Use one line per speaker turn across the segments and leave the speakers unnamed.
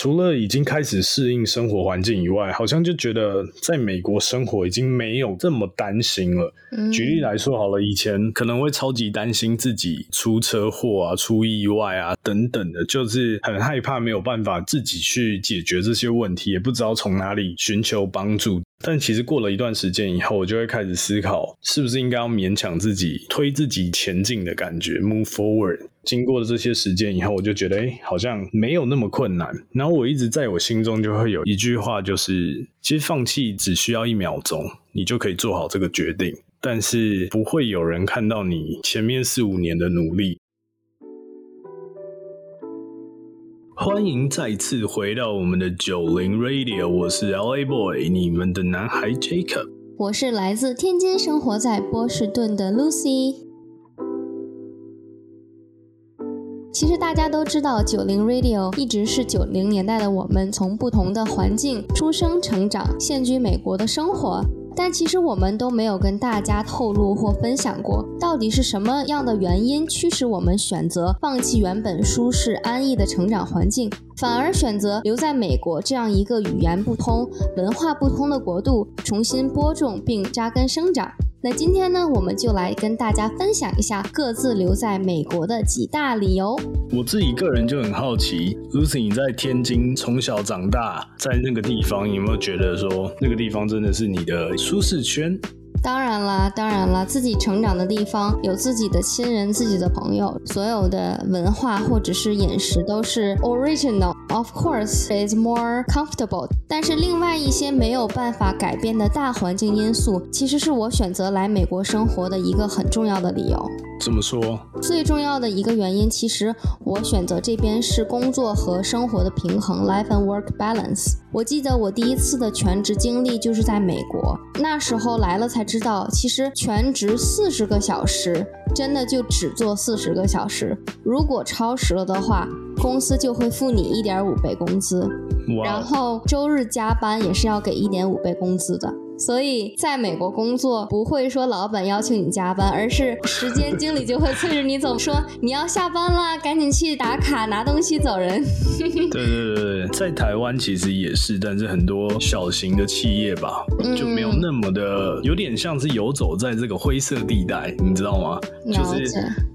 除了已经开始适应生活环境以外，好像就觉得在美国生活已经没有这么担心了。举例来说好了，以前可能会超级担心自己出车祸啊、出意外啊等等的，就是很害怕没有办法自己去解决这些问题，也不知道从哪里寻求帮助。但其实过了一段时间以后，我就会开始思考，是不是应该要勉强自己推自己前进的感觉，move forward。经过了这些时间以后，我就觉得，哎，好像没有那么困难。然后我一直在我心中就会有一句话，就是其实放弃只需要一秒钟，你就可以做好这个决定。但是不会有人看到你前面四五年的努力。欢迎再次回到我们的九零 Radio，我是 LA Boy，你们的男孩 Jacob，
我是来自天津，生活在波士顿的 Lucy。其实大家都知道，九零 Radio 一直是九零年代的我们从不同的环境出生、成长、现居美国的生活。但其实我们都没有跟大家透露或分享过，到底是什么样的原因驱使我们选择放弃原本舒适安逸的成长环境，反而选择留在美国这样一个语言不通、文化不通的国度，重新播种并扎根生长。那今天呢，我们就来跟大家分享一下各自留在美国的几大理由。
我自己个人就很好奇，Lucy，你在天津从小长大，在那个地方，有没有觉得说那个地方真的是你的舒适圈？
当然啦，当然啦，自己成长的地方有自己的亲人、自己的朋友，所有的文化或者是饮食都是 original。Of course, is more comfortable。但是另外一些没有办法改变的大环境因素，其实是我选择来美国生活的一个很重要的理由。
怎么说？
最重要的一个原因，其实我选择这边是工作和生活的平衡 （life and work balance）。我记得我第一次的全职经历就是在美国，那时候来了才知道，其实全职四十个小时，真的就只做四十个小时。如果超时了的话，公司就会付你一点五倍工资，然后周日加班也是要给一点五倍工资的。所以，在美国工作不会说老板要求你加班，而是时间经理就会催着你走，说你要下班啦，赶紧去打卡拿东西走人。
对对对对，在台湾其实也是，但是很多小型的企业吧，就没有那么的，有点像是游走在这个灰色地带，你知道吗？就是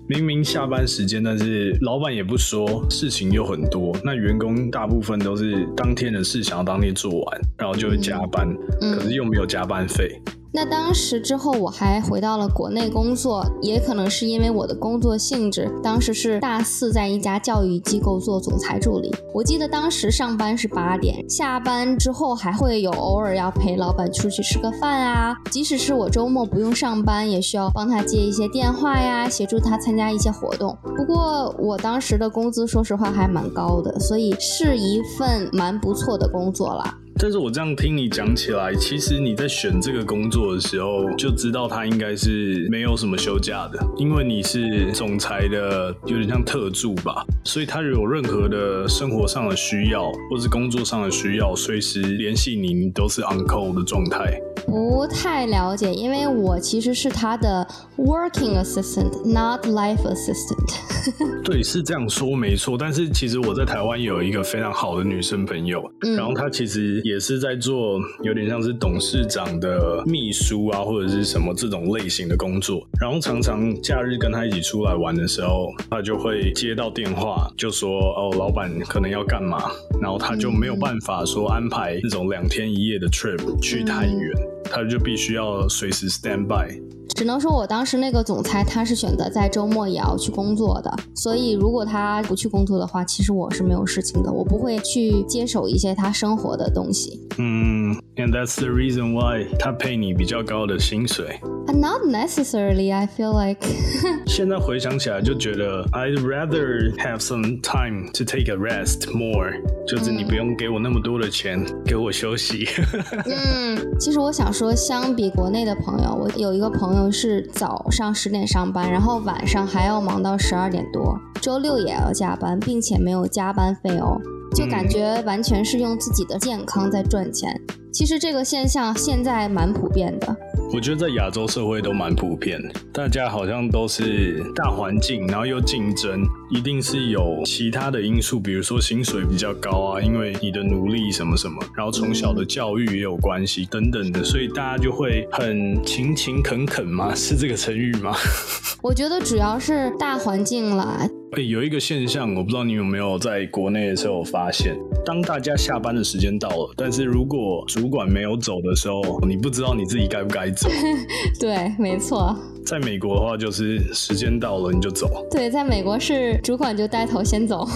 明明下班时间，但是老板也不说，事情又很多，那员工大部分都是当天的事想要当天做完，然后就会加班，可是又没有。加班费。
那当时之后，我还回到了国内工作，也可能是因为我的工作性质，当时是大四，在一家教育机构做总裁助理。我记得当时上班是八点，下班之后还会有偶尔要陪老板出去吃个饭啊。即使是我周末不用上班，也需要帮他接一些电话呀，协助他参加一些活动。不过我当时的工资，说实话还蛮高的，所以是一份蛮不错的工作了。
但是我这样听你讲起来，其实你在选这个工作的时候就知道他应该是没有什么休假的，因为你是总裁的，有点像特助吧，所以他有任何的生活上的需要或是工作上的需要，随时联系你，你都是 on call 的状态。
不太了解，因为我其实是他的 working assistant，not life assistant。
对，是这样说没错。但是其实我在台湾有一个非常好的女生朋友，然后她其实也是在做有点像是董事长的秘书啊，或者是什么这种类型的工作。然后常常假日跟他一起出来玩的时候，他就会接到电话，就说哦，老板可能要干嘛，然后他就没有办法说安排那种两天一夜的 trip 去太远。他就必须要随时 stand by。
只能说我当时那个总裁他是选择在周末也要去工作的，所以如果他不去工作的话，其实我是没有事情的，我不会去接手一些他生活的东西。
嗯，and that's the reason why 他配你比较高的薪水。
Not necessarily, I feel like.
现在回想起来就觉得，I'd rather have some time to take a rest more，就是你不用给我那么多的钱，给我休息。
嗯，其实我想说，相比国内的朋友，我有一个朋友是早上十点上班，然后晚上还要忙到十二点多，周六也要加班，并且没有加班费哦，就感觉完全是用自己的健康在赚钱。其实这个现象现在蛮普遍的。
我觉得在亚洲社会都蛮普遍，大家好像都是大环境，然后又竞争，一定是有其他的因素，比如说薪水比较高啊，因为你的努力什么什么，然后从小的教育也有关系等等的，所以大家就会很勤勤恳恳吗？是这个成语吗？
我觉得主要是大环境啦。
哎，有一个现象，我不知道你有没有在国内的时候发现，当大家下班的时间到了，但是如果主管没有走的时候，你不知道你自己该不该走。
对，没错。
在美国的话，就是时间到了你就走。
对，在美国是主管就带头先走。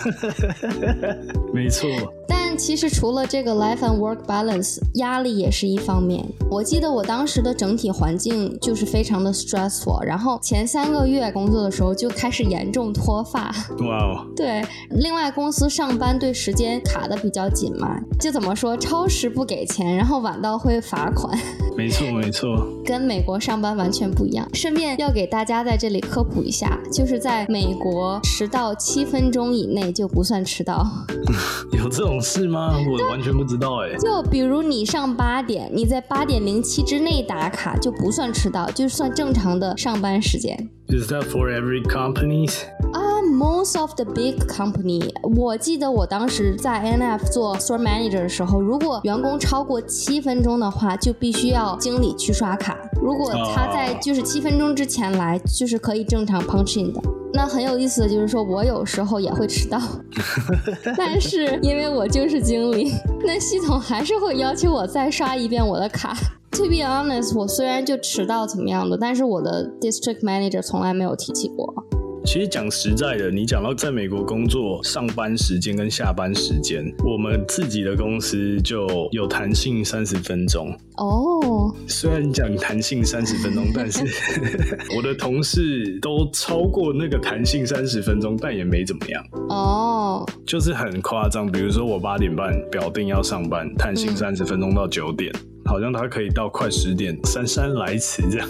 没错。
但其实除了这个 life and work balance，压力也是一方面。我记得我当时的整体环境就是非常的 stressful，然后前三个月工作的时候就开始严重脱发。
哇哦。
对，另外公司上班对时间卡的比较紧嘛，就怎么说，超时不给钱，然后晚到会罚款。
没错 没错。
跟美国上班完全不一样。顺便要给大家在这里科普一下，就是在美国迟到七分钟以内就不算迟到。
有这种事吗？我完全不知道哎。
就比如你上八点，你在八点零七之内打卡就不算迟到，就算正常的上班时间。
Is that for every companies?
啊，most of the big company。我记得我当时在 NF 做 store manager 的时候，如果员工超过七分钟的话，就必须要经理去刷卡。如果他在就是七分钟之前来，就是可以正常 punch in 的。那很有意思的就是说，我有时候也会迟到，但是因为我就是经理，那系统还是会要求我再刷一遍我的卡。To be honest，我虽然就迟到怎么样的，但是我的 district manager 从来没有提起过。
其实讲实在的，你讲到在美国工作上班时间跟下班时间，我们自己的公司就有弹性三十分钟。
哦，
虽然讲弹性三十分钟，但是我的同事都超过那个弹性三十分钟，但也没怎么样。
哦，
就是很夸张，比如说我八点半表定要上班，弹性三十分钟到九点。好像他可以到快十点姗姗来迟这样，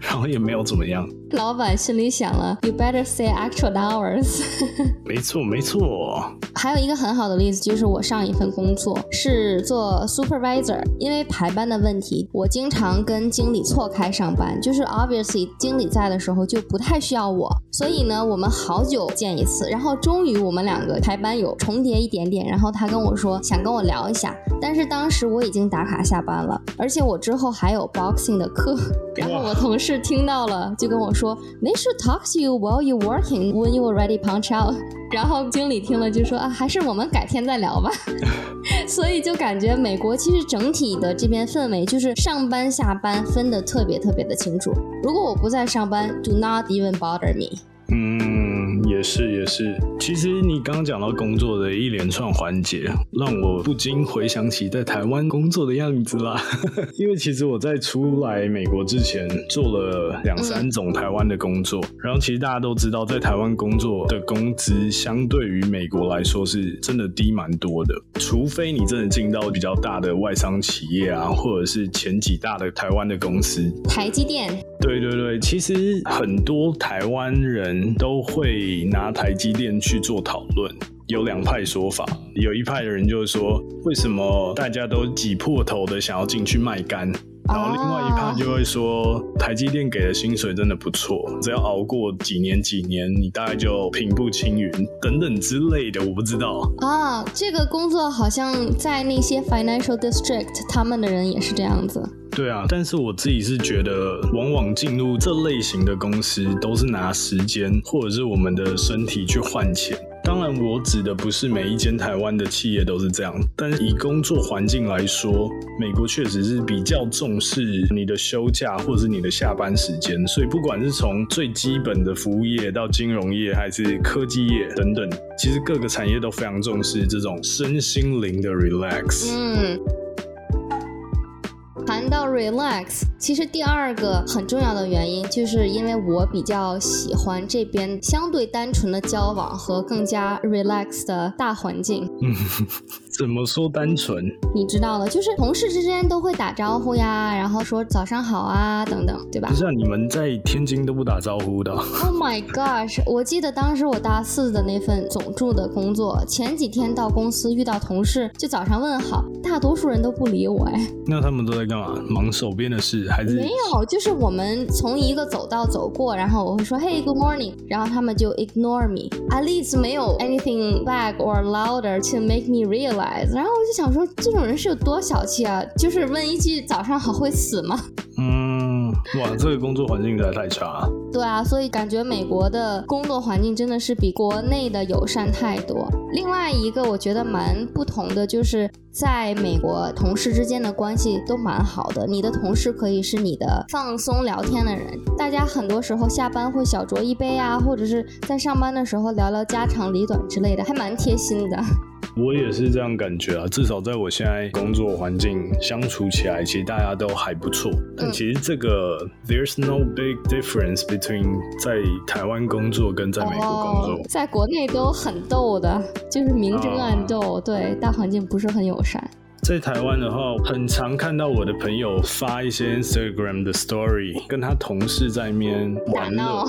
然后也没有怎么样。
老板心里想了，You better say actual hours。
没错没错。
还有一个很好的例子就是我上一份工作是做 supervisor，因为排班的问题，我经常跟经理错开上班。就是 obviously 经理在的时候就不太需要我，所以呢我们好久见一次，然后终于我们两个排班有重叠一点点，然后他跟我说想跟我聊一下，但是当时我已经打卡下班了。而且我之后还有 boxing 的课，然后我同事听到了就跟我说，They should talk to you while you working when you already punch out。然后经理听了就说啊，还是我们改天再聊吧。所以就感觉美国其实整体的这边氛围就是上班下班分得特别特别的清楚。如果我不在上班，Do not even bother me。
嗯，也是也是。其实你刚刚讲到工作的一连串环节，让我不禁回想起在台湾工作的样子啦。因为其实我在出来美国之前做了两三种台湾的工作，然后其实大家都知道，在台湾工作的工资相对于美国来说是真的低蛮多的。除非你真的进到比较大的外商企业啊，或者是前几大的台湾的公司，
台积电。
对对对，其实很多台湾人都会拿台积电去做讨论，有两派说法。有一派的人就是说，为什么大家都挤破头的想要进去卖干？然后另外一派就会说，台积电给的薪水真的不错，只要熬过几年几年，你大概就平步青云等等之类的。我不知道
啊，这个工作好像在那些 financial district，他们的人也是这样子。
对啊，但是我自己是觉得，往往进入这类型的公司，都是拿时间或者是我们的身体去换钱。当然，我指的不是每一间台湾的企业都是这样，但是以工作环境来说，美国确实是比较重视你的休假或是你的下班时间。所以，不管是从最基本的服务业到金融业，还是科技业等等，其实各个产业都非常重视这种身心灵的 relax。
嗯。谈到 relax，其实第二个很重要的原因，就是因为我比较喜欢这边相对单纯的交往和更加 relax 的大环境。
怎么说单纯？
你知道的，就是同事之间都会打招呼呀，然后说早上好啊等等，对吧？
不是啊，你们在天津都不打招呼的。
Oh my gosh！我记得当时我大四的那份总助的工作，前几天到公司遇到同事，就早上问好，大多数人都不理我哎。
那他们都在干嘛？忙手边的事还是？
没有，就是我们从一个走道走过，然后我会说 Hey good morning，然后他们就 ignore me。At least 没有 anything back or louder to make me realize。然后我就想说，这种人是有多小气啊？就是问一句早上好会死吗？
嗯，哇，这个工作环境实在太差。
对啊，所以感觉美国的工作环境真的是比国内的友善太多。另外一个我觉得蛮不同的，就是在美国同事之间的关系都蛮好的。你的同事可以是你的放松聊天的人，大家很多时候下班会小酌一杯啊，或者是在上班的时候聊聊家长里短之类的，还蛮贴心的。
我也是这样感觉啊，至少在我现在工作环境相处起来，其实大家都还不错。但其实这个 there's no big difference between 在台湾工作跟在美国工作，
在国内都很逗的，就是明争暗斗，对大环境不是很友善。
在台湾的话，很常看到我的朋友发一些 Instagram 的 Story，跟他同事在面玩乐，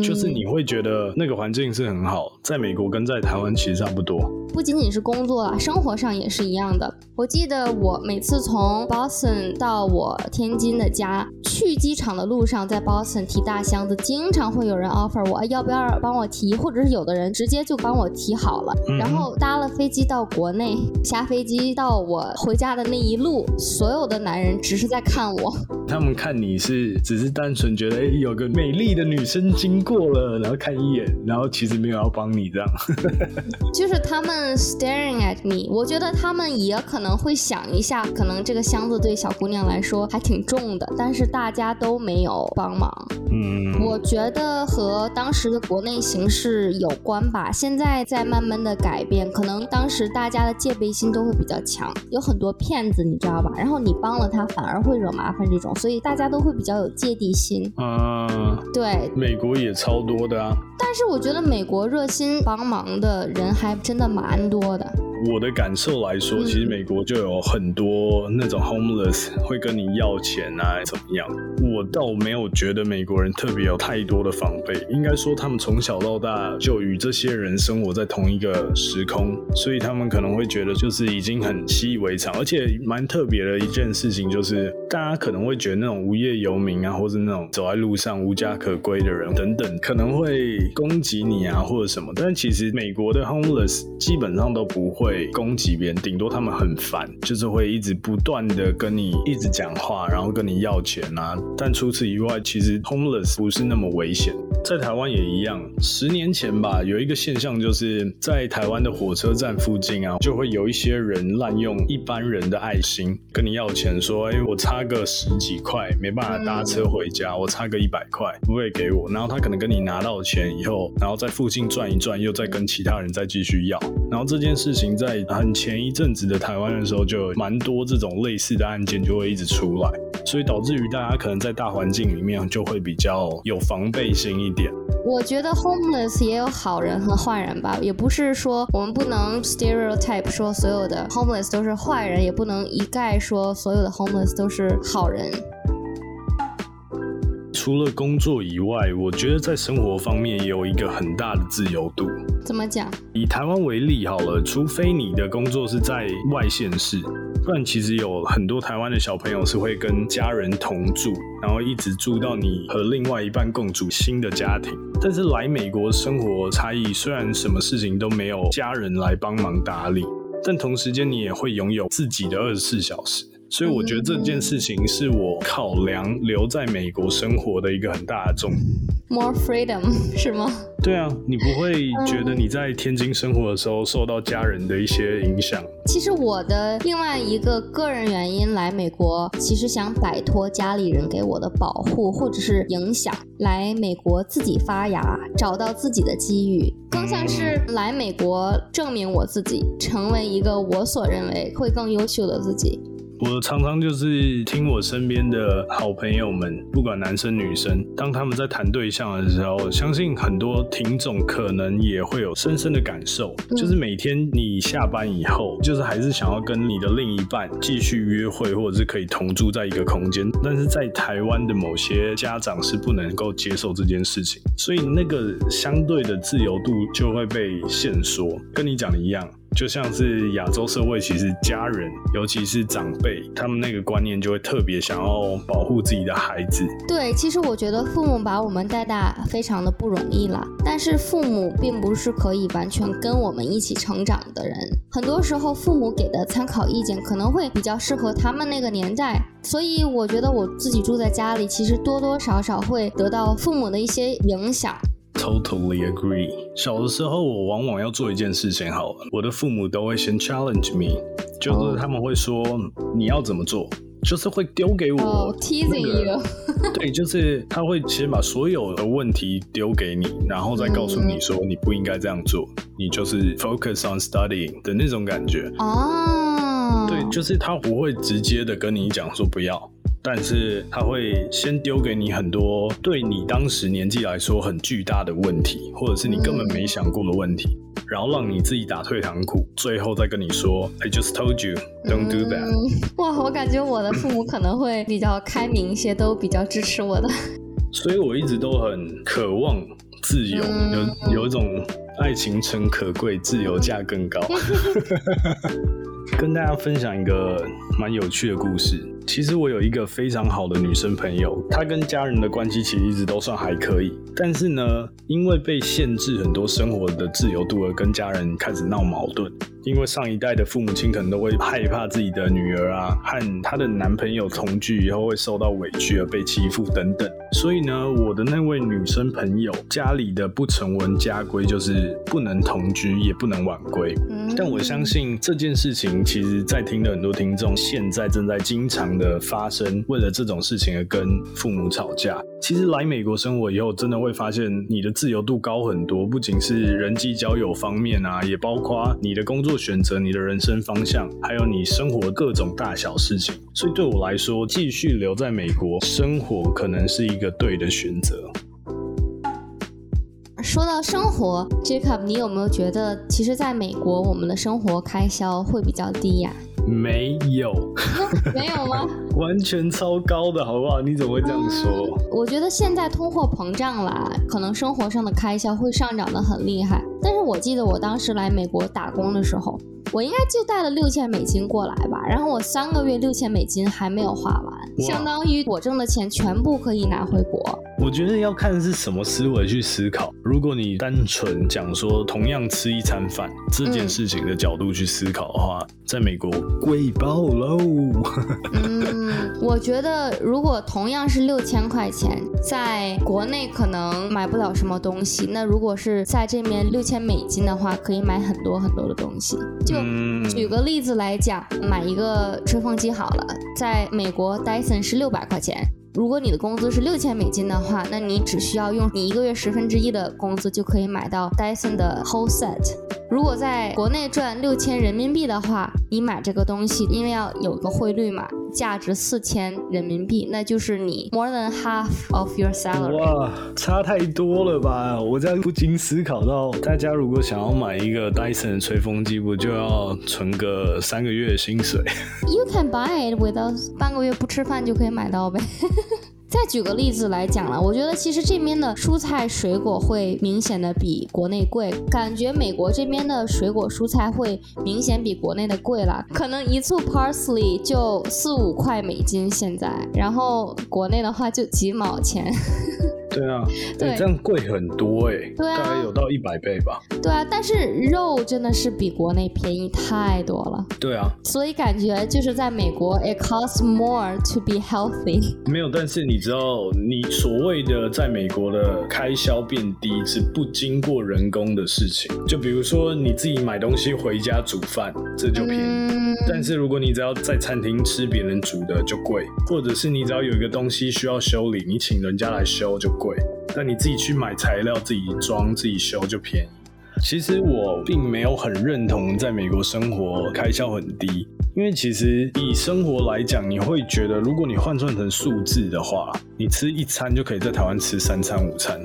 就是你会觉得那个环境是很好。在美国跟在台湾其实差不多，
不仅仅是工作啦，生活上也是一样的。我记得我每次从 Boston 到我天津的家，去机场的路上，在 Boston 提大箱子，经常会有人 offer 我要不要帮我提，或者是有的人直接就帮我提好了。然后搭了飞机到国内，下飞机到我。回家的那一路，所有的男人只是在看我。
他们看你是只是单纯觉得，哎，有个美丽的女生经过了，然后看一眼，然后其实没有要帮你这样。
就是他们 staring at me，我觉得他们也可能会想一下，可能这个箱子对小姑娘来说还挺重的，但是大家都没有帮忙。嗯，我觉得和当时的国内形势有关吧。现在在慢慢的改变，可能当时大家的戒备心都会比较强，有。很多骗子，你知道吧？然后你帮了他，反而会惹麻烦，这种，所以大家都会比较有芥蒂心。嗯，对，
美国也超多的啊。
但是我觉得美国热心帮忙的人还真的蛮多的。
我的感受来说，其实美国就有很多那种 homeless 会跟你要钱啊，怎么样？我倒没有觉得美国人特别有太多的防备，应该说他们从小到大就与这些人生活在同一个时空，所以他们可能会觉得就是已经很习以为常。而且蛮特别的一件事情就是，大家可能会觉得那种无业游民啊，或是那种走在路上无家可归的人等等，可能会攻击你啊或者什么，但其实美国的 homeless 基本上都不会。会攻击别人，顶多他们很烦，就是会一直不断的跟你一直讲话，然后跟你要钱啊。但除此以外，其实 homeless 不是那么危险。在台湾也一样，十年前吧，有一个现象，就是在台湾的火车站附近啊，就会有一些人滥用一般人的爱心，跟你要钱，说，哎，我差个十几块，没办法搭车回家，我差个一百块，不会给我。然后他可能跟你拿到钱以后，然后在附近转一转，又再跟其他人再继续要。然后这件事情在很前一阵子的台湾的时候，就有蛮多这种类似的案件就会一直出来，所以导致于大家可能在大环境里面就会比较有防备心一点。
我觉得 homeless 也有好人和坏人吧，也不是说我们不能 stereotype 说所有的 homeless 都是坏人，也不能一概说所有的 homeless 都是好人。
除了工作以外，我觉得在生活方面也有一个很大的自由度。
怎么讲？
以台湾为例好了，除非你的工作是在外县市。不然，其实有很多台湾的小朋友是会跟家人同住，然后一直住到你和另外一半共组新的家庭。但是来美国生活差异，虽然什么事情都没有家人来帮忙打理，但同时间你也会拥有自己的二十四小时。所以我觉得这件事情是我考量留在美国生活的一个很大的重点。
More freedom 是吗？
对啊，你不会觉得你在天津生活的时候受到家人的一些影响？
其实我的另外一个个人原因来美国，其实想摆脱家里人给我的保护或者是影响，来美国自己发芽，找到自己的机遇，更像是来美国证明我自己，成为一个我所认为会更优秀的自己。
我常常就是听我身边的好朋友们，不管男生女生，当他们在谈对象的时候，相信很多听众可能也会有深深的感受，就是每天你下班以后，就是还是想要跟你的另一半继续约会，或者是可以同住在一个空间，但是在台湾的某些家长是不能够接受这件事情，所以那个相对的自由度就会被限缩，跟你讲的一样。就像是亚洲社会，其实家人，尤其是长辈，他们那个观念就会特别想要保护自己的孩子。
对，其实我觉得父母把我们带大非常的不容易啦。但是父母并不是可以完全跟我们一起成长的人，很多时候父母给的参考意见可能会比较适合他们那个年代。所以我觉得我自己住在家里，其实多多少少会得到父母的一些影响。
Totally agree。小的时候，我往往要做一件事情，好了，我的父母都会先 challenge me，就是他们会说你要怎么做，就是会丢给我
teasing you。
对，就是他会先把所有的问题丢给你，然后再告诉你说你不应该这样做，你就是 focus on studying 的那种感觉。
哦，
对，就是他不会直接的跟你讲说不要。但是他会先丢给你很多对你当时年纪来说很巨大的问题，或者是你根本没想过的问题，然后让你自己打退堂鼓，最后再跟你说，I just told you don't do that。
哇，我感觉我的父母可能会比较开明一些，都比较支持我的。
所以我一直都很渴望自由，有有一种爱情诚可贵，自由价更高。跟大家分享一个蛮有趣的故事。其实我有一个非常好的女生朋友，她跟家人的关系其实一直都算还可以。但是呢，因为被限制很多生活的自由度，而跟家人开始闹矛盾。因为上一代的父母亲可能都会害怕自己的女儿啊和她的男朋友同居以后会受到委屈而被欺负等等。所以呢，我的那位女生朋友家里的不成文家规就是不能同居，也不能晚归。但我相信这件事情，其实在听的很多听众现在正在经常。的发生，为了这种事情而跟父母吵架。其实来美国生活以后，真的会发现你的自由度高很多，不仅是人际交友方面啊，也包括你的工作选择、你的人生方向，还有你生活各种大小事情。所以对我来说，继续留在美国生活，可能是一个对的选择。
说到生活，Jacob，你有没有觉得，其实在美国，我们的生活开销会比较低呀？
没有，
没有吗？
完全超高的，好不好？你怎么会这样说？
我觉得现在通货膨胀啦，可能生活上的开销会上涨的很厉害。但是我记得我当时来美国打工的时候。我应该就带了六千美金过来吧，然后我三个月六千美金还没有花完，相当于我挣的钱全部可以拿回国。
我觉得要看是什么思维去思考。如果你单纯讲说同样吃一餐饭这件事情的角度去思考的话，在美国贵爆喽。
嗯，我觉得如果同样是六千块钱，在国内可能买不了什么东西，那如果是在这边六千美金的话，可以买很多很多的东西。就举个例子来讲，买一个吹风机好了，在美国，Dyson 是六百块钱。如果你的工资是六千美金的话，那你只需要用你一个月十分之一的工资就可以买到 Dyson 的 whole set。如果在国内赚六千人民币的话，你买这个东西，因为要有个汇率嘛，价值四千人民币，那就是你 more than half of your salary。
哇，差太多了吧！我这样不禁思考到，大家如果想要买一个 Dyson 吹风机，不就要存个三个月的薪水
？You can buy it without 半个月不吃饭就可以买到呗。再举个例子来讲了，我觉得其实这边的蔬菜水果会明显的比国内贵，感觉美国这边的水果蔬菜会明显比国内的贵了，可能一簇 parsley 就四五块美金现在，然后国内的话就几毛钱。
对啊，对，这样贵很多哎，
对啊，
大概有到一百倍吧。
对啊，但是肉真的是比国内便宜太多了。
对啊，
所以感觉就是在美国，it costs more to be healthy。
没有，但是你知道，你所谓的在美国的开销变低是不经过人工的事情。就比如说你自己买东西回家煮饭，这就便宜。但是如果你只要在餐厅吃别人煮的就贵，或者是你只要有一个东西需要修理，你请人家来修就贵。贵但你自己去买材料、自己装、自己修就便宜。其实我并没有很认同在美国生活开销很低，因为其实以生活来讲，你会觉得如果你换算成数字的话，你吃一餐就可以在台湾吃三餐午餐。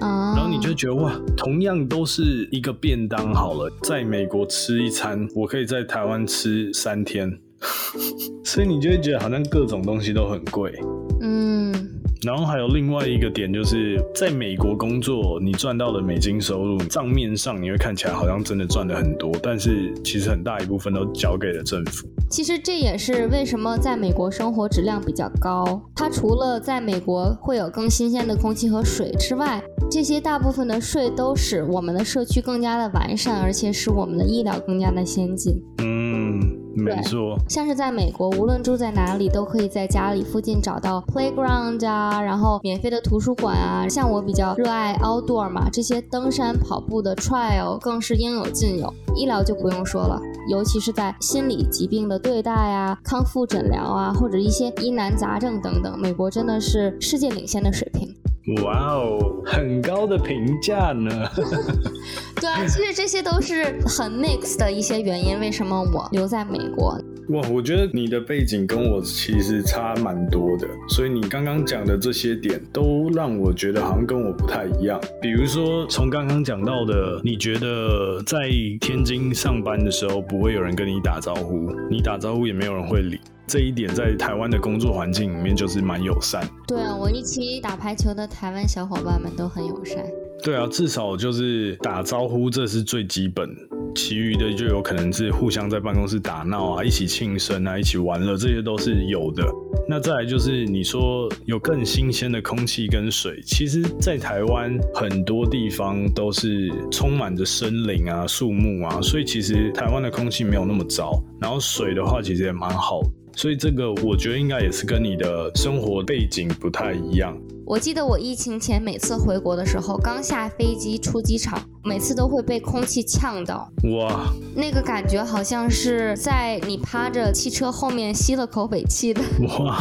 然后你就觉得哇，同样都是一个便当好了，在美国吃一餐，我可以在台湾吃三天，所以你就会觉得好像各种东西都很贵。嗯。然后还有另外一个点，就是在美国工作，你赚到的美金收入账面上你会看起来好像真的赚的很多，但是其实很大一部分都交给了政府。
其实这也是为什么在美国生活质量比较高。它除了在美国会有更新鲜的空气和水之外，这些大部分的税都使我们的社区更加的完善，而且使我们的医疗更加的先进。
嗯，没错。
像是在美国，无论住在哪里，都可以在家里附近找到 playground 啊，然后免费的图书馆啊。像我比较热爱 outdoor 嘛，这些登山、跑步的 trail 更是应有尽有。医疗就不用说了，尤其是在心理疾病的对待啊、康复诊疗啊，或者一些疑难杂症等等，美国真的是世界领先的水平。
哇哦，很高的评价呢。
对啊，其实这些都是很 mix 的一些原因。为什么我留在美国？
哇，我觉得你的背景跟我其实差蛮多的，所以你刚刚讲的这些点都让我觉得好像跟我不太一样。比如说，从刚刚讲到的，你觉得在天津上班的时候不会有人跟你打招呼，你打招呼也没有人会理。这一点在台湾的工作环境里面就是蛮友善。
对啊，我一起打排球的台湾小伙伴们都很友善。
对啊，至少就是打招呼，这是最基本。其余的就有可能是互相在办公室打闹啊，一起庆生啊，一起玩乐，这些都是有的。那再来就是你说有更新鲜的空气跟水，其实，在台湾很多地方都是充满着森林啊、树木啊，所以其实台湾的空气没有那么糟。然后水的话，其实也蛮好。所以这个我觉得应该也是跟你的生活背景不太一样。
我记得我疫情前每次回国的时候，刚下飞机出机场，每次都会被空气呛到。哇，那个感觉好像是在你趴着汽车后面吸了口尾气的。哇，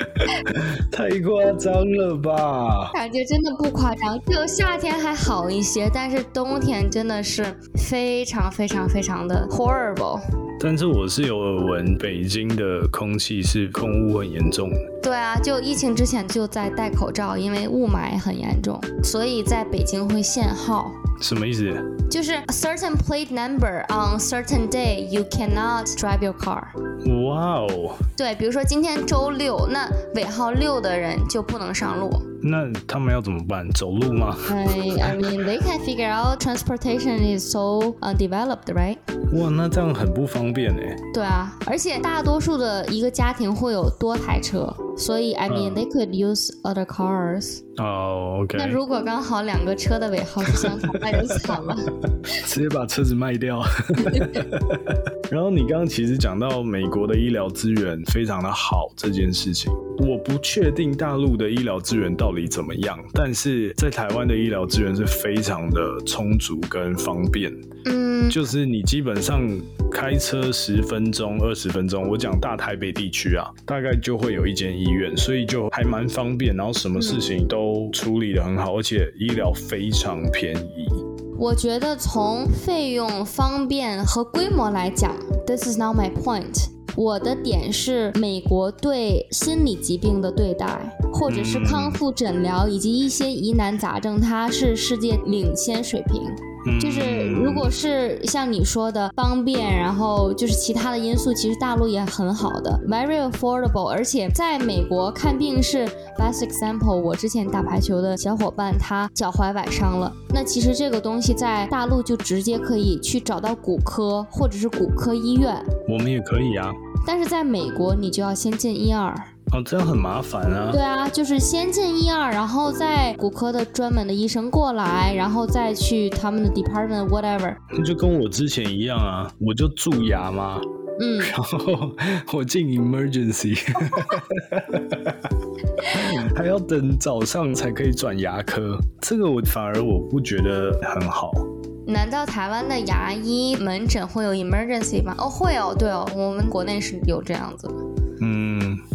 太夸张了吧？
感觉真的不夸张，就夏天还好一些，但是冬天真的是非常非常非常的 horrible。
但是我是有耳闻，北京的空气是空污很严重。
对啊，就疫情之前就在戴口罩，因为雾霾很严重，所以在北京会限号。
什么意思？
就是 a certain plate number on certain day you cannot drive your car。哇哦。对，比如说今天周六，那尾号六的人就不能上路。
那他们要怎么办？走路吗
？I I mean, they can figure out transportation is so undeveloped, right?
哇，那这样很不方便哎。
对啊，而且大多数的一个家庭会有多台车，所以 I mean they could use other cars.
哦，OK。
那如果刚好两个车的尾号是相同，那就惨了，
直接把车子卖掉。然后你刚刚其实讲到美国的医疗资源非常的好这件事情，我不确定大陆的医疗资源到底怎么样，但是在台湾的医疗资源是非常的充足跟方便。嗯，就是你基本上开车十分钟、二十分钟，我讲大台北地区啊，大概就会有一间医院，所以就还蛮方便，然后什么事情都处理的很好，而且医疗非常便宜。
我觉得从费用、方便和规模来讲，This is not my point。我的点是美国对心理疾病的对待，或者是康复诊疗以及一些疑难杂症，它是世界领先水平。就是如果是像你说的方便，然后就是其他的因素，其实大陆也很好的，very affordable。而且在美国看病是 best example。我之前打排球的小伙伴他脚踝崴伤了，那其实这个东西在大陆就直接可以去找到骨科或者是骨科医院。
我们也可以啊。
但是在美国，你就要先进一二
哦，这样很麻烦啊。
对啊，就是先进一二，然后再骨科的专门的医生过来，然后再去他们的 department whatever。
那就跟我之前一样啊，我就蛀牙嘛，嗯，然后我进 emergency，还要等早上才可以转牙科，这个我反而我不觉得很好。
难道台湾的牙医门诊会有 emergency 吗？哦，会哦，对哦，我们国内是有这样子的。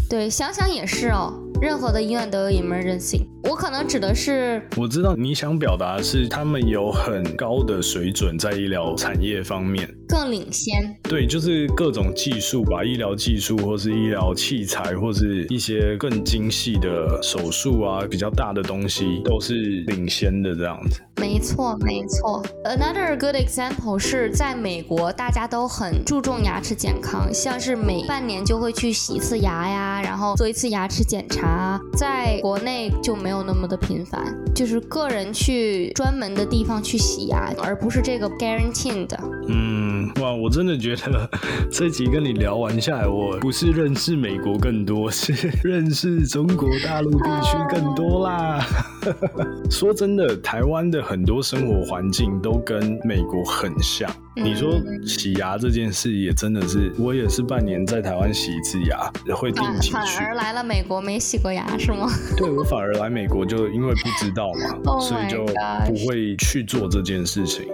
嗯，对，想想也是哦。任何的医院都有 emergency。我可能指的是，
我知道你想表达是他们有很高的水准在医疗产业方面
更领先。
对，就是各种技术吧，医疗技术或是医疗器材，或是一些更精细的手术啊，比较大的东西都是领先的这样子。
没错，没错。Another good example 是在美国，大家都很注重牙齿健康，像是每半年就会去洗一次牙呀，然后做一次牙齿检查。在国内就没有那么的频繁，就是个人去专门的地方去洗牙，而不是这个 guaranteed 的。
嗯，哇，我真的觉得这集跟你聊完下来，我不是认识美国更多，是认识中国大陆地区更多啦。说真的，台湾的很多生活环境都跟美国很像。你说洗牙这件事也真的是，我也是半年在台湾洗一次牙，会定期去。
反而来了美国没洗过牙是吗？
对，我反而来美国就因为不知道嘛，所以就不会去做这件事情。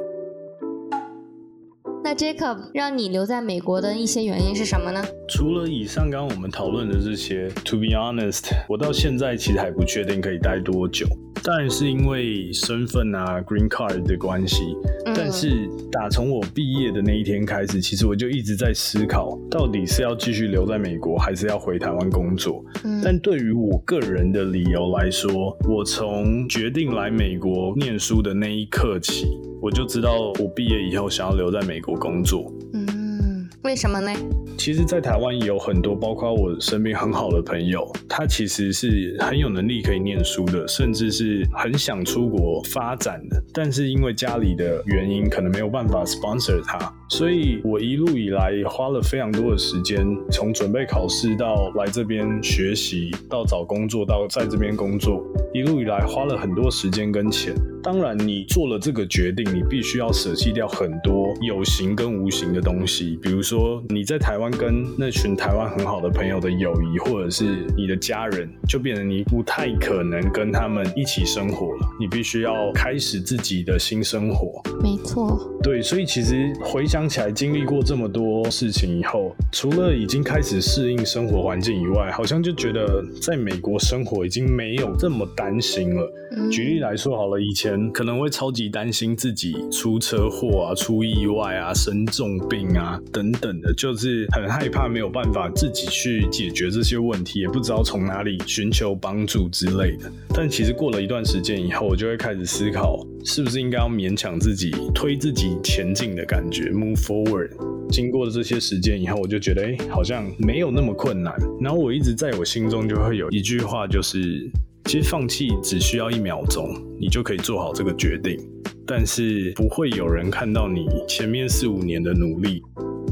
那 Jacob 让你留在美国的一些原因是什么呢？
除了以上刚刚我们讨论的这些，To be honest，我到现在其实还不确定可以待多久。当然是因为身份啊，Green Card 的关系。但是打从我毕业的那一天开始，其实我就一直在思考，到底是要继续留在美国，还是要回台湾工作。但对于我个人的理由来说，我从决定来美国念书的那一刻起，我就知道我毕业以后想要留在美国工作。
嗯为什么呢？
其实，在台湾也有很多，包括我身边很好的朋友，他其实是很有能力可以念书的，甚至是很想出国发展的，但是因为家里的原因，可能没有办法 sponsor 他。所以我一路以来花了非常多的时间，从准备考试到来这边学习，到找工作，到在这边工作，一路以来花了很多时间跟钱。当然，你做了这个决定，你必须要舍弃掉很多有形跟无形的东西，比如说你在台湾跟那群台湾很好的朋友的友谊，或者是你的家人，就变成你不太可能跟他们一起生活了。你必须要开始自己的新生活。
没错。
对，所以其实回想起来，经历过这么多事情以后，除了已经开始适应生活环境以外，好像就觉得在美国生活已经没有这么担心了。举例来说好了，以前可能会超级担心自己出车祸啊、出意外啊、生重病啊等等的，就是很害怕没有办法自己去解决这些问题，也不知道从哪里寻求帮助之类的。但其实过了一段时间以后，我就会开始思考，是不是应该要勉强自己推自己前进的感觉，move forward。经过了这些时间以后，我就觉得，哎，好像没有那么困难。然后我一直在我心中就会有一句话，就是。其实放弃只需要一秒钟，你就可以做好这个决定，但是不会有人看到你前面四五年的努力。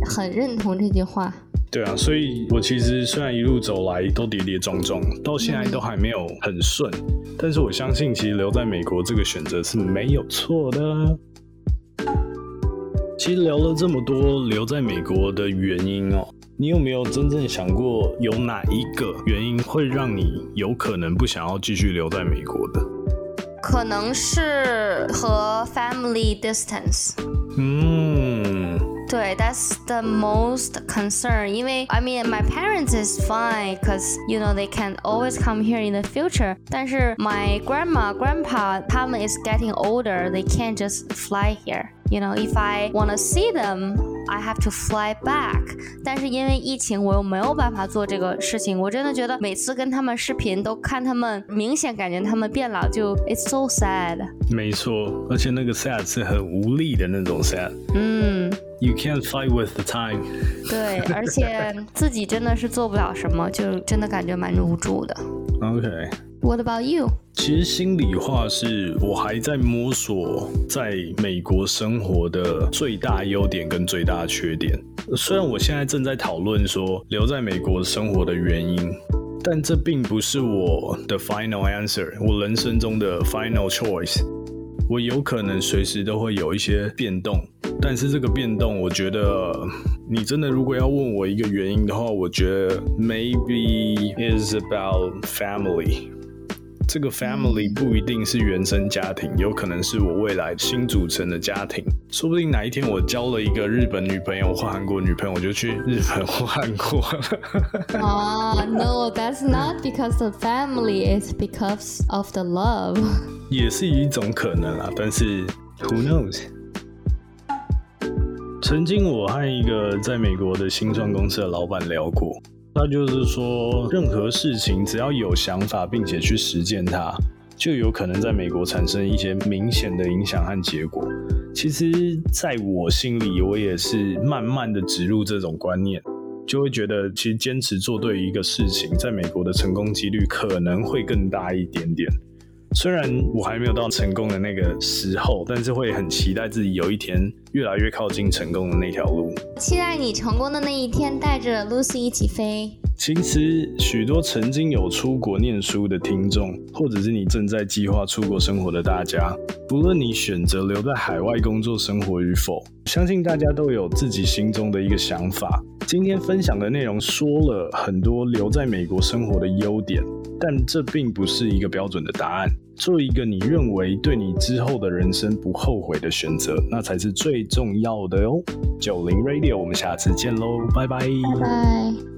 很认同这句话。
对啊，所以我其实虽然一路走来都跌跌撞撞，到现在都还没有很顺，但是我相信其实留在美国这个选择是没有错的。其实聊了这么多留在美国的原因哦。你有没有真正想过，有哪一个原因会让你有可能不想要继续留在美国的？
可能是和 family distance。
嗯，
对，that's the most concern。因为 I mean my parents is fine because you know they can always come here in the future。但是 my grandma grandpa 他们 is getting older they can't just fly here。 You know if I wanna see them。I have to fly back，但是因为疫情，我又没有办法做这个事情。我真的觉得每次跟他们视频，都看他们明显感觉他们变老，就 It's so sad。
没错，而且那个 sad 是很无力的那种 sad。
嗯
，You can't fight with the time。
对，而且自己真的是做不了什么，就真的感觉蛮无助的。
OK。
What about you？
其实心里话是我还在摸索在美国生活的最大优点跟最大缺点。虽然我现在正在讨论说留在美国生活的原因，但这并不是我的 final answer，我人生中的 final choice。我有可能随时都会有一些变动，但是这个变动，我觉得你真的如果要问我一个原因的话，我觉得 maybe is about family。这个 family 不一定是原生家庭，有可能是我未来新组成的家庭。说不定哪一天我交了一个日本女朋友或韩国女朋友，我就去日本或韩国。
啊，No，that's not because the family is because of the love。
也是一种可能啊，但是 Who knows？曾经我和一个在美国的新创公司的老板聊过。那就是说，任何事情只要有想法，并且去实践它，就有可能在美国产生一些明显的影响和结果。其实，在我心里，我也是慢慢的植入这种观念，就会觉得，其实坚持做对一个事情，在美国的成功几率可能会更大一点点。虽然我还没有到成功的那个时候，但是会很期待自己有一天越来越靠近成功的那条路。
期待你成功的那一天，带着 Lucy 一起飞。
其实，许多曾经有出国念书的听众，或者是你正在计划出国生活的大家，不论你选择留在海外工作生活与否，相信大家都有自己心中的一个想法。今天分享的内容说了很多留在美国生活的优点。但这并不是一个标准的答案。做一个你认为对你之后的人生不后悔的选择，那才是最重要的哦。九零 Radio，我们下次见喽，拜拜。
拜拜。